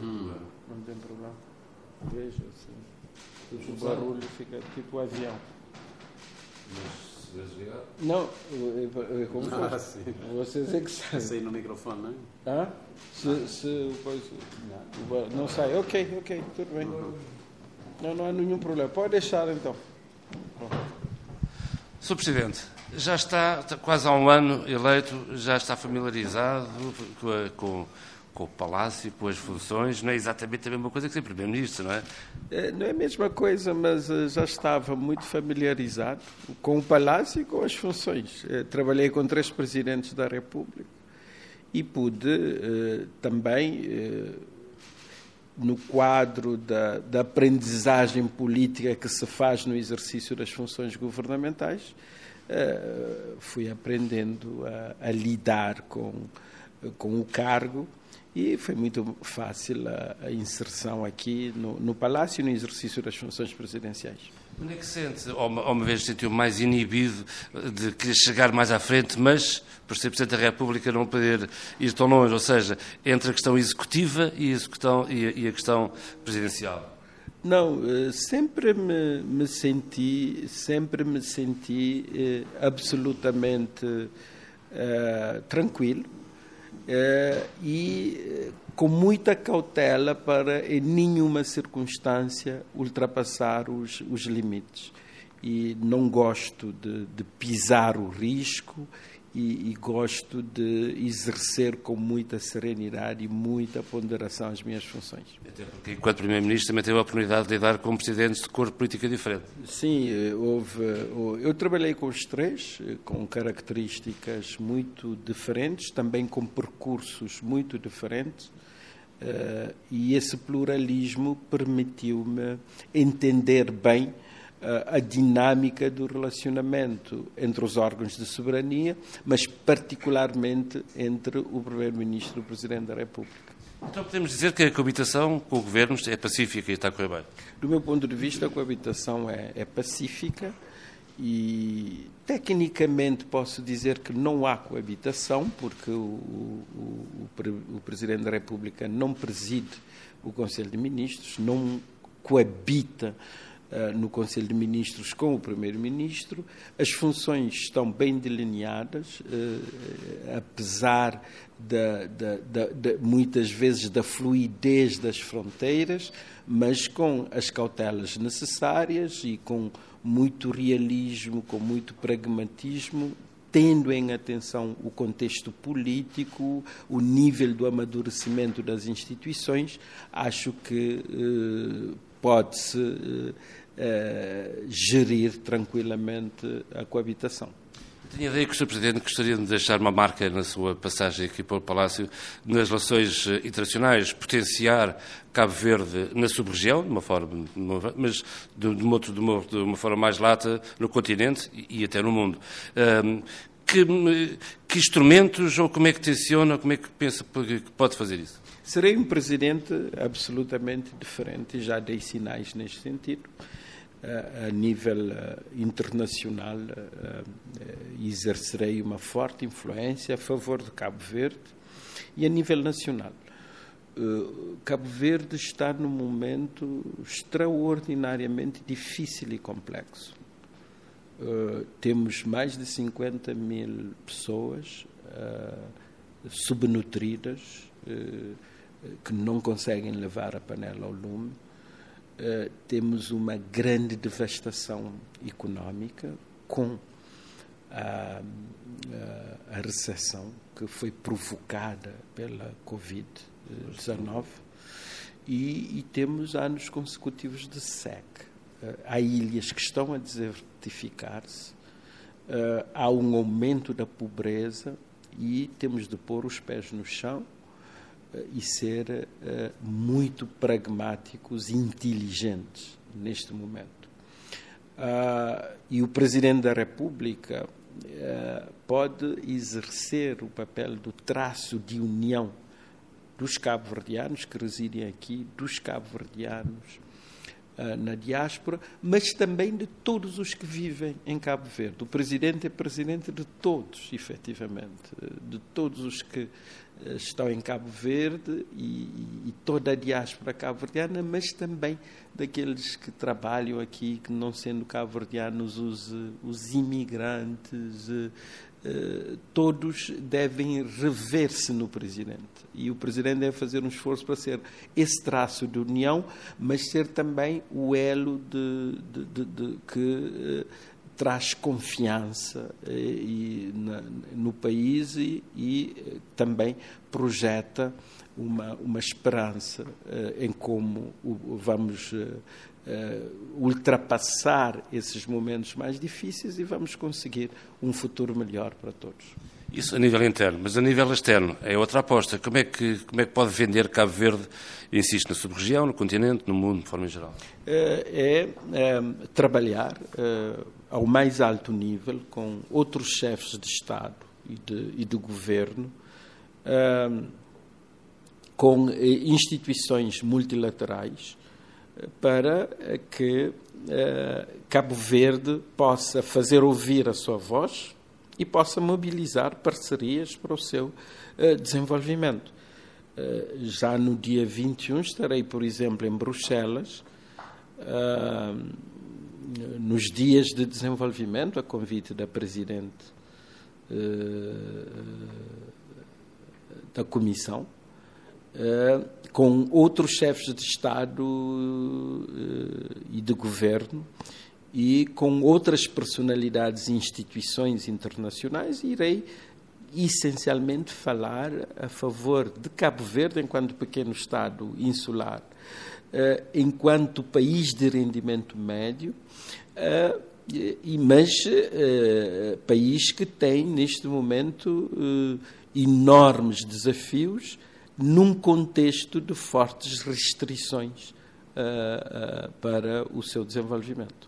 Hum. Não tem problema. Veja assim. O barulho fica tipo avião. Mas se desligar. Não, é- como Ah, fosse. sim. Vocês é que sabem. Sair no microfone, não é? Hã? Se, se o coisa- não, não sai. Ok, ok, tudo bem. Não, não há nenhum problema. Pode deixar então. Sr. Presidente, já está, está quase há um ano eleito, já está familiarizado com, a- com- com o Palácio, com as funções, não é exatamente a mesma coisa que ser Primeiro-Ministro, não é? É, Não é a mesma coisa, mas eh, já estava muito familiarizado com o Palácio e com as funções. Eh, Trabalhei com três presidentes da República e pude eh, também, no quadro da, da aprendizagem política que se faz no exercício das funções governamentais, fui aprendendo a, a lidar com, com o cargo e foi muito fácil a, inserção aqui no, no Palácio e no exercício das funções presidenciais. Onde é que sente, ou uma, ou uma vez se sentiu mais inibido de querer chegar mais à frente, mas, por ser Presidente da República, não poder ir tão longe, ou seja, entre a questão executiva e a, executão- e a- e a questão presidencial? Não, eh, sempre me, me senti, sempre me senti eh, absolutamente eh, tranquilo e eh, com muita cautela para em nenhuma circunstância ultrapassar os, os limites. E não gosto de, de pisar o risco e, e gosto de exercer com muita serenidade e muita ponderação as minhas funções. Até porque, enquanto Primeiro-Ministro, também teve a oportunidade de lidar com presidentes de cor política diferente. Sim, eh, houve. o- Eu trabalhei com os três, eh, com características muito diferentes, também com percursos muito diferentes, eh, e esse pluralismo permitiu-me entender bem eh, a dinâmica do relacionamento entre os órgãos de soberania, mas particularmente entre o Primeiro-Ministro e o Presidente da República. Então podemos dizer que a coabitação com o Governo é pacífica e está a correr bem. Do meu ponto de vista, a coabitação é, é pacífica e, tecnicamente, posso dizer que não há coabitação, porque o, o, o, o Presidente da República não preside o Conselho de Ministros, não coabita no Conselho de Ministros com o Primeiro-Ministro. As funções estão bem delineadas, eh, apesar da- muitas vezes da fluidez das fronteiras, mas com as cautelas necessárias e com muito realismo, com muito pragmatismo, tendo em atenção o contexto político, o nível do amadurecimento das instituições, acho que eh, pode-se eh, gerir tranquilamente a coabitação. Tinha a ideia que o Sr. Presidente gostaria de deixar uma marca na sua passagem aqui pelo Palácio nas relações eh, internacionais, potenciar Cabo Verde na sub-região, de uma forma, mas de, de uma, de uma- de uma forma mais lata no continente e, e até no mundo. Ahm, que, que instrumentos ou como é que tenciona, como é que pensa que pode fazer isso? Serei um presidente absolutamente diferente, já dei sinais neste sentido. A nível eh, internacional, eh, eh, exercerei uma forte influência a favor de Cabo Verde e a nível nacional. Cabo Verde está num momento extraordinariamente difícil e complexo. Temos mais de 50 mil pessoas subnutridas uh, que não conseguem levar a panela ao lume. Uh, temos uma grande devastação económica com a, a, a recessão que foi provocada pela Covid-19 e, e temos anos consecutivos de seca. Uh, há ilhas que estão a desertificar-se, uh, há um aumento da pobreza e temos de pôr os pés no chão e ser muito pragmáticos e inteligentes neste momento. e o Presidente da República pode exercer o papel do traço de união dos cabo-verdianos que residem aqui, dos cabo-verdianos na diáspora, mas também de todos os que vivem em Cabo Verde. O presidente é presidente de todos, efetivamente, de todos os que estão em Cabo Verde e, e toda a diáspora cabo-verdiana, mas também daqueles que trabalham aqui, que não sendo cabo-verdianos, os, os imigrantes, eh, todos devem rever-se no presidente. E o presidente deve fazer um esforço para ser esse traço de união, mas ser também o elo de, de, de, de que uh, traz confiança uh, e, na, no país e, e também projeta uma, uma esperança em como o, vamos ultrapassar esses momentos mais difíceis e vamos conseguir um futuro melhor para todos. Isso a nível interno, mas a nível externo é outra aposta. Como é que, como é que pode vender Cabo Verde, insisto, na sub-região, no continente, no mundo, de forma geral? É, é trabalhar é, ao mais alto nível com outros chefes de Estado e de, e de governo, é, com instituições multilaterais, para que eh, Cabo Verde possa fazer ouvir a sua voz e possa mobilizar parcerias para o seu eh, desenvolvimento. Eh, já no dia 21 estarei, por exemplo, em Bruxelas, nos dias de desenvolvimento, a convite da Presidente da Comissão, com outros chefes de Estado e de governo e com outras personalidades e instituições internacionais, irei essencialmente falar a favor de Cabo Verde enquanto pequeno Estado insular, uh, enquanto país de rendimento médio, uh, e, mas país que tem neste momento enormes desafios num contexto de fortes restrições uh, uh, para o seu desenvolvimento.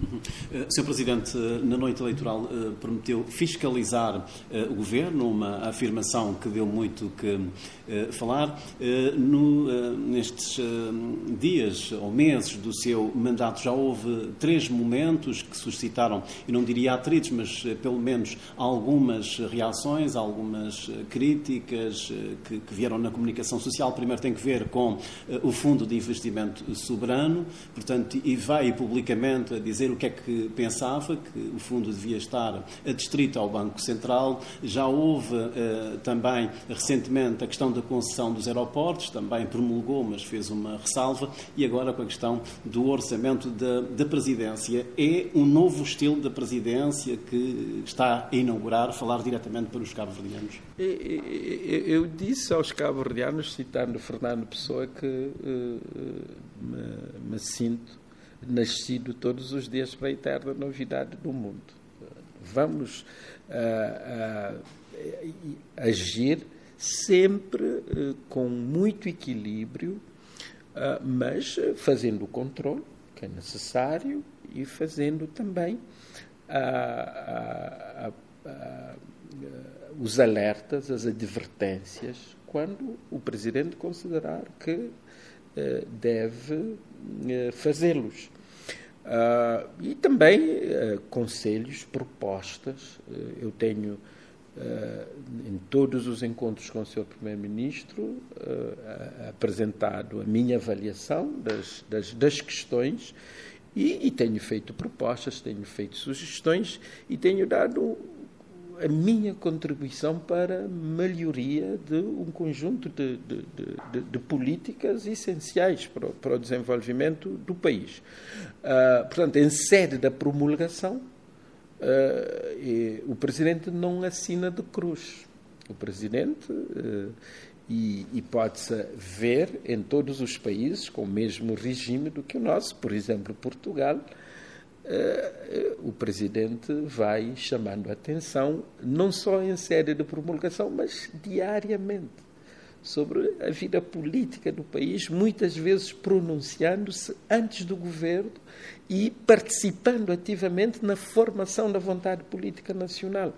Uhum. Eh, Sr. Presidente, na noite eleitoral prometeu fiscalizar o Governo, uma afirmação que deu muito que falar. No, nestes dias ou meses do seu mandato já houve três momentos que suscitaram, eu não diria atritos, mas pelo menos algumas reações, algumas críticas que, que vieram na comunicação social. Primeiro tem que ver com o Fundo de Investimento Soberano, portanto, e vai publicamente a dizer o que é que pensava, que o fundo devia estar adstrito ao Banco Central. Já houve também recentemente a questão da concessão dos aeroportos, também promulgou, mas fez uma ressalva, e agora com a questão do orçamento da, da presidência. É um novo estilo da presidência que está a inaugurar, falar diretamente para os cabo-verdianos? Eu disse aos cabo-verdianos, citando Fernando Pessoa, que uh, me, me sinto nascido todos os dias para a eterna novidade do mundo. Vamos uh, uh, agir sempre uh, com muito equilíbrio, uh, mas fazendo o controle que é necessário e fazendo também os alertas, as advertências, quando o Presidente considerar que deve eh, fazê-los. e também conselhos, propostas. eu tenho em todos os encontros com o Sr. Primeiro-Ministro, apresentado a minha avaliação das, das, das questões e, e, tenho feito propostas, tenho feito sugestões e tenho dado a minha contribuição para a melhoria de um conjunto de, de, de, de políticas essenciais para, para, o desenvolvimento do país. Uh, portanto, em sede da promulgação, Uh, o presidente não assina de cruz. O presidente, uh, e, e pode-se ver em todos os países com o mesmo regime do que o nosso, por exemplo, Portugal, o presidente vai chamando a atenção, não só em sede de promulgação, mas diariamente sobre a vida política do país, muitas vezes pronunciando-se antes do governo e participando ativamente na formação da vontade política nacional.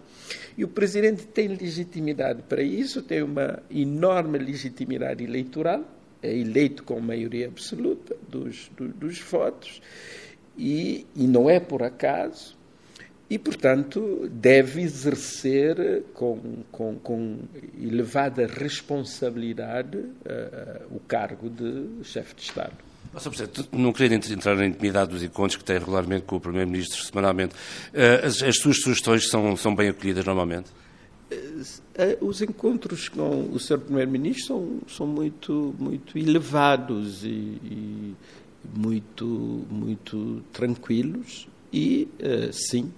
E o presidente tem legitimidade para isso, tem uma enorme legitimidade eleitoral, é eleito com maioria absoluta dos, dos, dos votos e, e não é por acaso e, portanto, deve exercer com, com, com elevada responsabilidade uh, o cargo de chefe de Estado. Sr. Presidente, não queria entrar na intimidade dos encontros que tem regularmente com o Primeiro-Ministro semanalmente. Uh, as, as, suas sugestões são, são bem acolhidas normalmente? Uh, os encontros com o Sr. Primeiro-Ministro são, são muito, muito elevados e, e muito, muito tranquilos e, sim,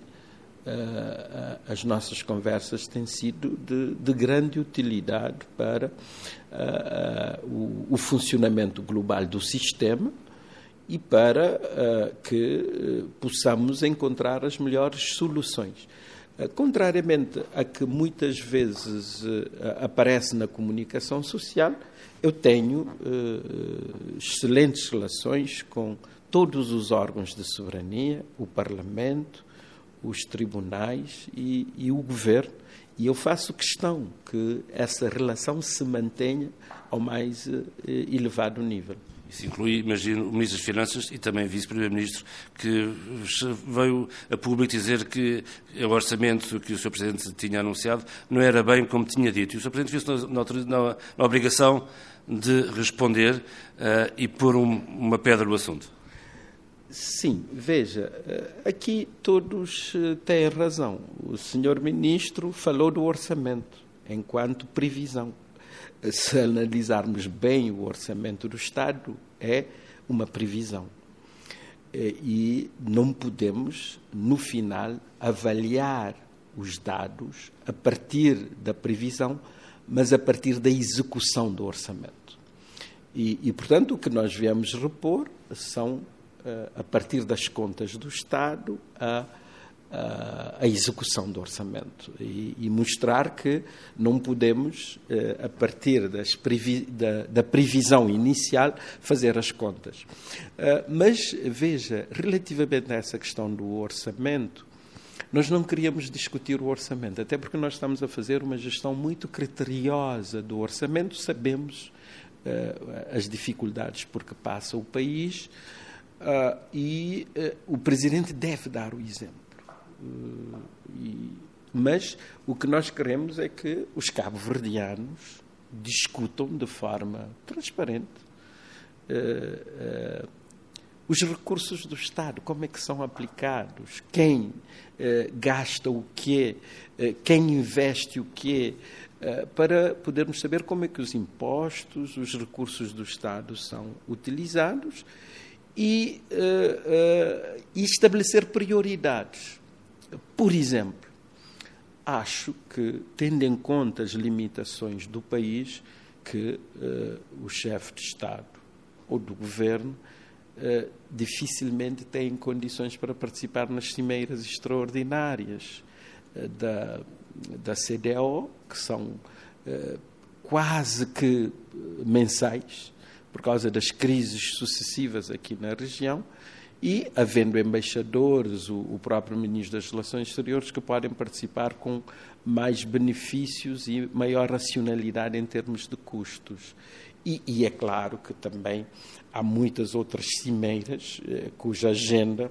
uh, as nossas conversas têm sido de, de grande utilidade para uh, o, o, funcionamento global do sistema e para que possamos encontrar as melhores soluções. Contrariamente a que muitas vezes aparece na comunicação social, eu tenho excelentes relações com todos os órgãos de soberania, o Parlamento, os tribunais e, e o governo. E eu faço questão que essa relação se mantenha ao mais eh, elevado nível. Isso inclui, imagino, o Ministro das Finanças e também Vice-Primeiro-Ministro, que veio a público dizer que o orçamento que o Sr. Presidente tinha anunciado não era bem como tinha dito. E o Sr. Presidente viu-se na, na, na, obrigação de responder uh, e pôr um, uma pedra no assunto. Sim, veja, eh, aqui todos eh, têm razão. O senhor ministro falou do orçamento enquanto previsão. Se analisarmos bem o orçamento do Estado, é uma previsão. Eh, e não podemos, no final, avaliar os dados a partir da previsão, mas a partir da execução do orçamento. E, e portanto, o que nós viemos repor são eh, a partir das contas do Estado, a, a, a execução do orçamento e, e, mostrar que não podemos, eh, a partir previ, da, da, previsão inicial, fazer as contas. Eh, mas, veja, relativamente a essa questão do orçamento, nós não queríamos discutir o orçamento, até porque nós estamos a fazer uma gestão muito criteriosa do orçamento, sabemos as dificuldades por que passa o país. Uh, e uh, o presidente deve dar o exemplo. Uh, e, mas o que nós queremos é que os cabo-verdianos discutam de forma transparente os recursos do Estado, como é que são aplicados, quem gasta o quê, quem investe o quê, para podermos saber como é que os impostos, os recursos do Estado são utilizados e, uh, uh, e estabelecer prioridades. Por exemplo, acho que, tendo em conta as limitações do país, que uh, o chefe de Estado ou do governo uh, dificilmente tem condições para participar nas cimeiras extraordinárias uh, da, da CDO, que são quase que mensais, por causa das crises sucessivas aqui na região e havendo embaixadores, o, o, próprio Ministro das Relações Exteriores, que podem participar com mais benefícios e maior racionalidade em termos de custos. E, e é claro que também há muitas outras cimeiras eh, cuja agenda,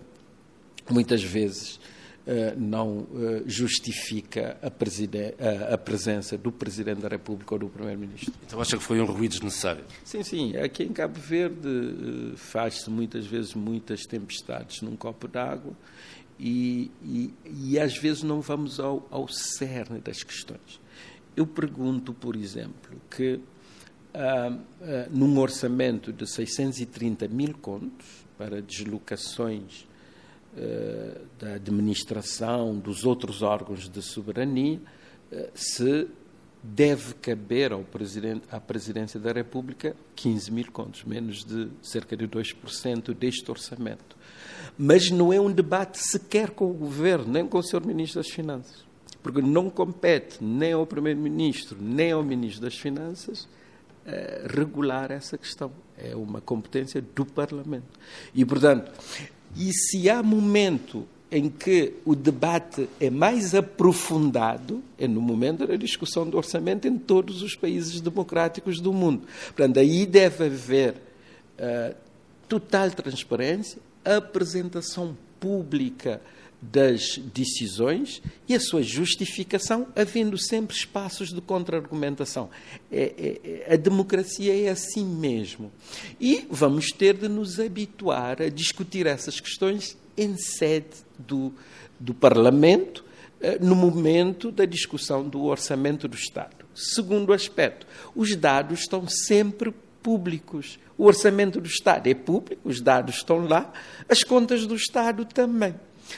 muitas vezes, eh, não eh, justifica a, a, presença do Presidente da República ou do Primeiro-Ministro. Então acha que foi um ruído desnecessário? Sim, sim. Aqui em Cabo Verde eh, faz-se muitas vezes muitas tempestades num copo d'água e, e, e, às vezes não vamos ao, ao cerne das questões. Eu pergunto, por exemplo, que ah, ah, num orçamento de 630 mil contos para deslocações eh, da administração, dos outros órgãos de soberania, eh, se deve caber ao presidente, à Presidência da República 15 mil contos, menos de cerca de 2% deste orçamento. Mas não é um debate sequer com o Governo, nem com o Sr. Ministro das Finanças, porque não compete nem ao Primeiro-Ministro, nem ao Ministro das Finanças regular essa questão. É uma competência do Parlamento. E, portanto, e se há momento em que o debate é mais aprofundado é no momento da discussão do orçamento em todos os países democráticos do mundo. Portanto, aí deve haver uh, total transparência, apresentação pública das decisões e a sua justificação, havendo sempre espaços de contra-argumentação. É, é, é, a democracia é assim mesmo. E vamos ter de nos habituar a discutir essas questões em sede do, do Parlamento, eh, no momento da discussão do orçamento do Estado. Segundo aspecto, os dados estão sempre públicos. O orçamento do Estado é público, os dados estão lá, as contas do Estado também.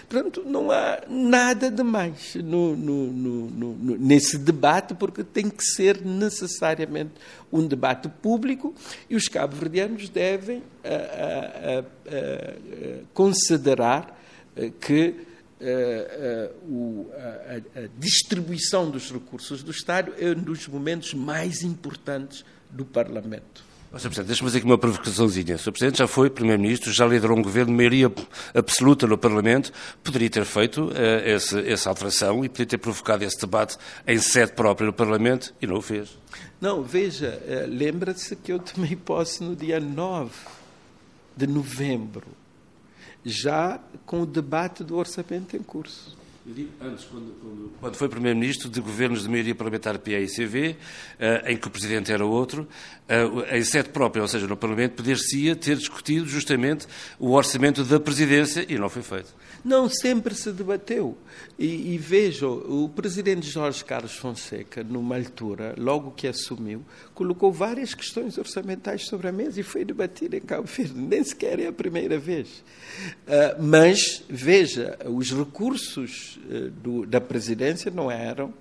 Portanto, não há nada de mais no, no, no, nesse debate, porque tem que ser necessariamente um debate público e os cabo-verdianos devem considerar que a, distribuição dos recursos do Estado é um dos momentos mais importantes do Parlamento. Sr. Presidente, deixe-me fazer aqui uma provocaçãozinha. O Sr. Presidente já foi Primeiro-Ministro, já liderou um governo de maioria absoluta no Parlamento, poderia ter feito uh, essa, essa alteração e poderia ter provocado esse debate em sede própria no Parlamento e não o fez. Não, veja, uh, lembra-se que eu tomei posse no dia 9 de novembro, já com o debate do orçamento em curso. Antes, quando, quando, quando foi Primeiro-Ministro de governos de maioria parlamentar PA e CV, uh, em que o Presidente era outro, uh, em sede própria, ou seja, no Parlamento, poder-se-ia ter discutido justamente o orçamento da Presidência e não foi feito. Não, sempre se debateu. E, e vejam, o presidente Jorge Carlos Fonseca, numa altura, logo que assumiu, colocou várias questões orçamentais sobre a mesa e foi debatido em Cabo Verde. Nem sequer é a primeira vez. Uh, mas, veja, os recursos uh, do, da presidência não eram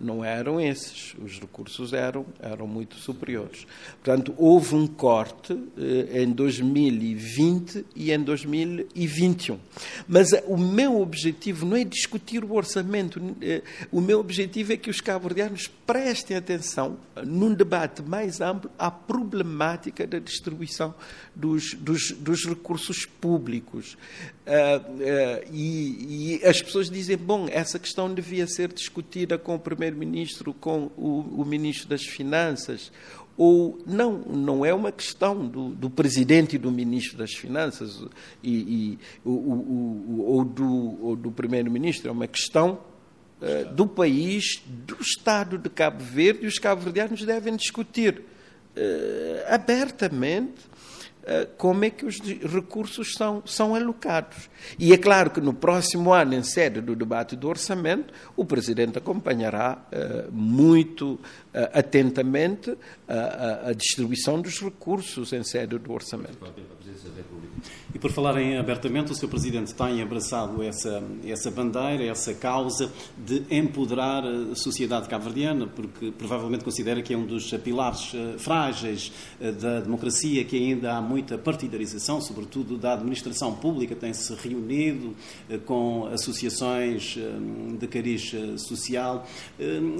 não eram esses, os recursos eram, eram muito superiores. Portanto, houve um corte eh, em 2020 e em 2021. Mas eh, o meu objetivo não é discutir o orçamento, eh, o meu objetivo é que os cabo-verdianos prestem atenção, num debate mais amplo, à problemática da distribuição dos, dos, dos recursos públicos. Uh, uh, e, e, as pessoas dizem, bom, essa questão devia ser discutida com o Primeiro-Ministro, com o, o, Ministro das Finanças, ou não, não é uma questão do, do Presidente e do Ministro das Finanças e, e o, o, ou do, do Primeiro-Ministro, é uma questão uh, do país, do Estado de Cabo Verde, e os cabo-verdianos devem discutir abertamente eh, como é que os recursos são, são alocados. E é claro que no próximo ano, em sede do debate do orçamento, o Presidente acompanhará uh, muito uh, atentamente a, a, distribuição dos recursos em sede do orçamento. E por falarem abertamente, o Sr. Presidente tem abraçado essa, essa bandeira, essa causa de empoderar a sociedade cabo-verdiana, porque provavelmente considera que é um dos pilares frágeis da democracia, que ainda há muita partidarização, sobretudo da administração pública, tem-se reunido uh, com associações de cariz social.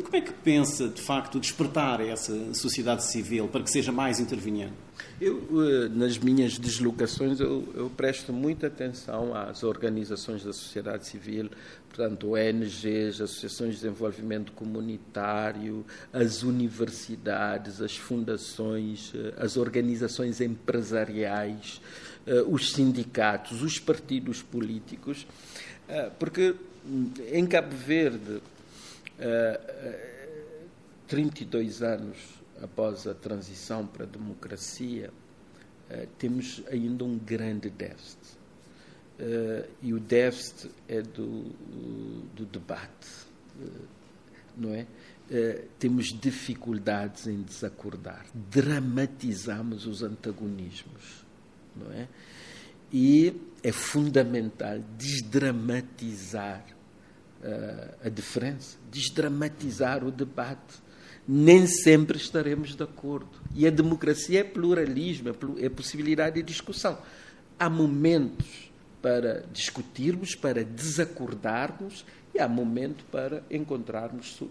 Como é que pensa, de facto, despertar essa sociedade civil para que seja mais interveniente? Eu, eh, nas minhas deslocações, eu, eu, presto muita atenção às organizações da sociedade civil, portanto, ONGs, associações de desenvolvimento comunitário, as universidades, as fundações, eh, as organizações empresariais, eh, os sindicatos, os partidos políticos, porque hum, em Cabo Verde, 32 anos após a transição para a democracia, uh, temos ainda um grande déficit. Uh, e o déficit é do, do debate, uh, não é? temos dificuldades em desacordar, dramatizamos os antagonismos, não é? E é fundamental desdramatizar a diferença, desdramatizar o debate nem sempre estaremos de acordo. E a democracia é pluralismo, é possibilidade de discussão. Há momentos para discutirmos, para desacordarmos, e há momento para encontrarmos uh,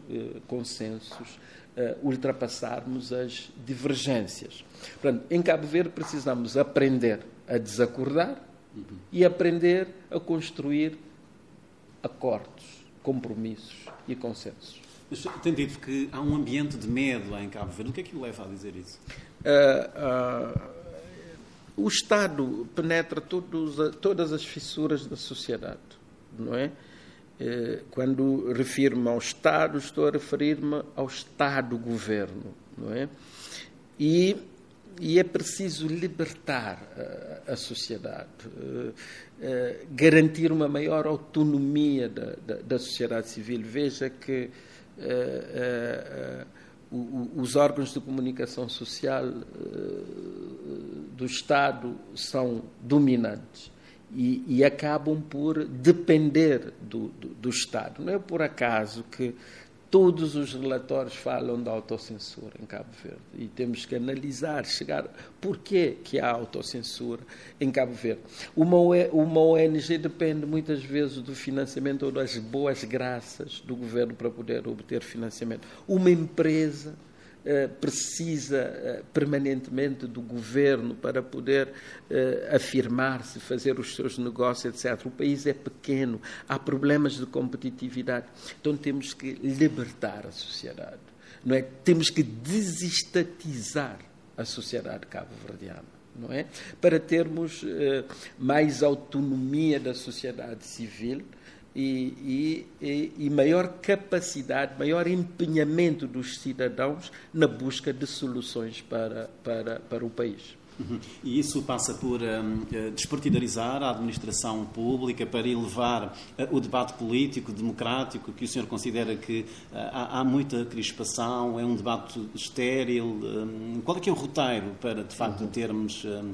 consensos, uh, ultrapassarmos as divergências. Portanto, em Cabo Verde precisamos aprender a desacordar uhum. e aprender a construir acordos, compromissos e consensos. Tem dito que há um ambiente de medo lá em Cabo Verde. O que é que o leva a dizer isso? Uh, uh, o Estado penetra todos, todas as fissuras da sociedade, não é? Uh, quando refiro-me ao Estado, estou a referir-me ao Estado-governo, não é? E, e, é preciso libertar a, a sociedade, garantir uma maior autonomia da, da, da sociedade civil. Veja que os órgãos de comunicação social do Estado são dominantes e, e acabam por depender do, do, do Estado. Não é por acaso que Todos os relatórios falam da autocensura em Cabo Verde e temos que analisar, chegar por que há autocensura em Cabo Verde. Uma, uma ONG depende muitas vezes do financiamento ou das boas graças do governo para poder obter financiamento. Uma empresa precisa eh, permanentemente do governo para poder eh, afirmar-se, fazer os seus negócios, etc. O país é pequeno, há problemas de competitividade. Então temos que libertar a sociedade. Não é? Temos que desestatizar a sociedade cabo-verdiana. Não é? Para termos mais autonomia da sociedade civil, e, e, e, maior capacidade, maior empenhamento dos cidadãos na busca de soluções para, para, para o país. Uhum. E isso passa por um, eh, despartidarizar a administração pública para elevar uh, o debate político, democrático, que o senhor considera que uh, há, há, muita crispação, é um debate estéril. Um, qual é que é o roteiro para, de facto, uhum. termos um,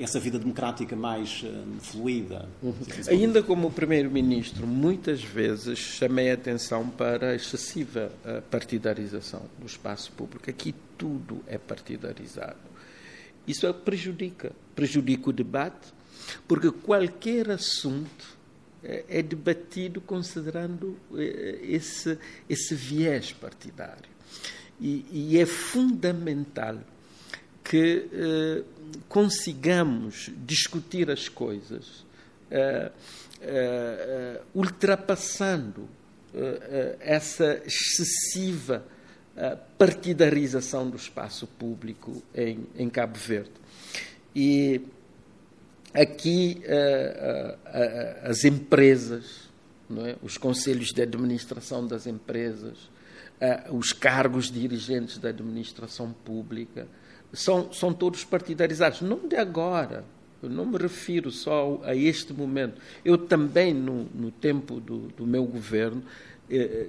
essa vida democrática mais fluida? Uhum. Ainda como Primeiro-Ministro, muitas vezes chamei a atenção para a excessiva partidarização do espaço público. Aqui tudo é partidarizado isso prejudica, prejudica o debate, porque qualquer assunto é, é debatido considerando é, esse, esse viés partidário. E, e é fundamental que eh, consigamos discutir as coisas eh, eh, ultrapassando essa excessiva partidarização do espaço público em, em Cabo Verde. E aqui uh, uh, as empresas, é? os conselhos de administração das empresas, os cargos dirigentes da administração pública, são, são todos partidarizados, não de agora. Eu não me refiro só a este momento. Eu também, no, no tempo do, do meu governo, eh,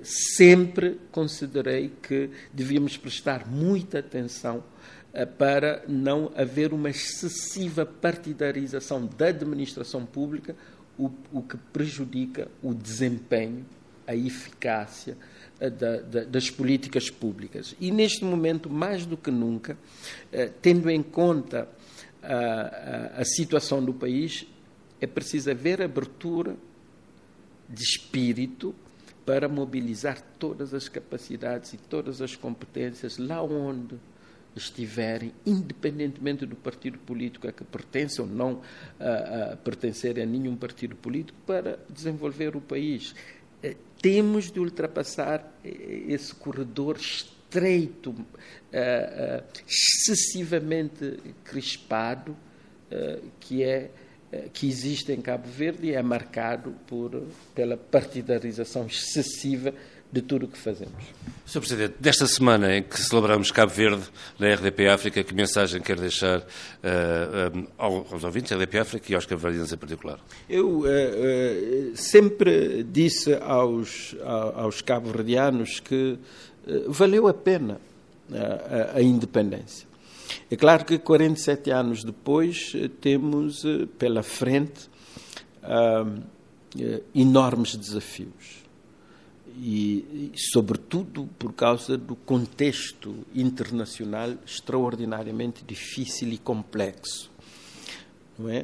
sempre considerei que devíamos prestar muita atenção eh, para não haver uma excessiva partidarização da administração pública, o, o que prejudica o desempenho, a eficácia eh, da, da, das políticas públicas. E neste momento, mais do que nunca, tendo em conta a, a, a situação do país, é preciso haver abertura de espírito para mobilizar todas as capacidades e todas as competências lá onde estiverem, independentemente do partido político a que pertencem ou não a, a pertencerem a nenhum partido político, para desenvolver o país. Eh, temos de ultrapassar eh, esse corredor estreito, eh, excessivamente crispado, que é que existe em Cabo Verde é marcado por, pela partidarização excessiva de tudo o que fazemos. Sr. Presidente, desta semana em que celebramos Cabo Verde na RDP África, que mensagem quer deixar uh, uh, aos ouvintes da RDP África e aos cabo-verdianos em particular? Eu uh, sempre disse aos, aos cabo-verdianos que valeu a pena a, a independência. É claro que 47 anos depois eh, temos eh, pela frente uh, enormes desafios. E, e, sobretudo, por causa do contexto internacional extraordinariamente difícil e complexo. Não é?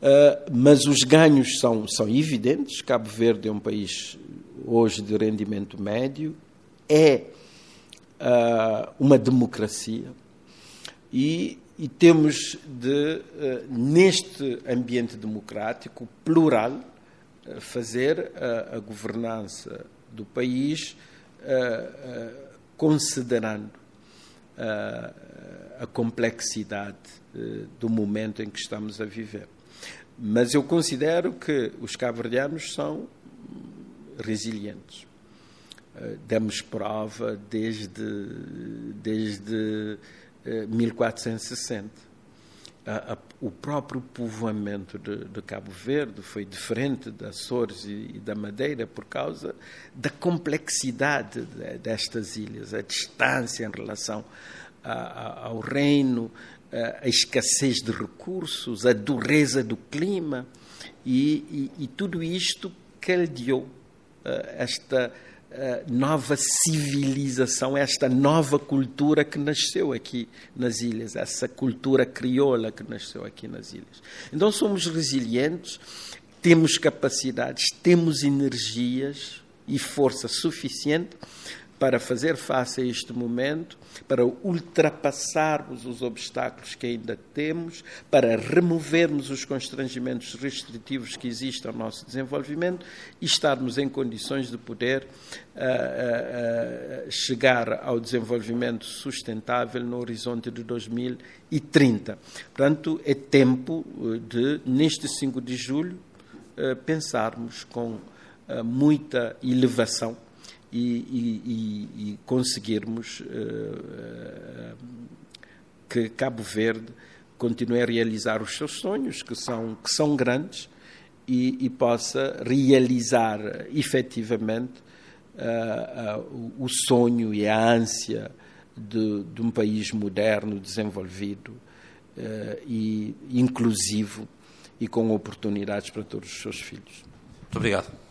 Uh, mas os ganhos são, são evidentes. Cabo Verde é um país hoje de rendimento médio, é uh, uma democracia e, e temos de, uh, neste ambiente democrático, plural, uh, fazer a, a governança do país considerando a complexidade do momento em que estamos a viver. Mas eu considero que os cabo-verdianos são resilientes. Demos prova desde, desde 1460 a, a, o próprio povoamento de, de, Cabo Verde foi diferente das Açores e, e, da Madeira por causa da complexidade de, destas ilhas, a distância em relação a, ao reino, a, escassez de recursos, a dureza do clima e, e, e tudo isto caldeou uh, esta nova civilização, esta nova cultura que nasceu aqui nas ilhas, essa cultura crioula que nasceu aqui nas ilhas. Então somos resilientes, temos capacidades, temos energias e força suficiente para fazer face a este momento, para ultrapassarmos os obstáculos que ainda temos, para removermos os constrangimentos restritivos que existem ao nosso desenvolvimento e estarmos em condições de poder uh, uh, chegar ao desenvolvimento sustentável no horizonte de 2030. Portanto, é tempo de, neste 5 de julho, uh, pensarmos com muita elevação e, e, e conseguirmos uh, que Cabo Verde continue a realizar os seus sonhos, que são, que são grandes, e, e possa realizar efetivamente uh, o sonho e a ânsia de, de um país moderno, desenvolvido e inclusivo e com oportunidades para todos os seus filhos. Muito obrigado.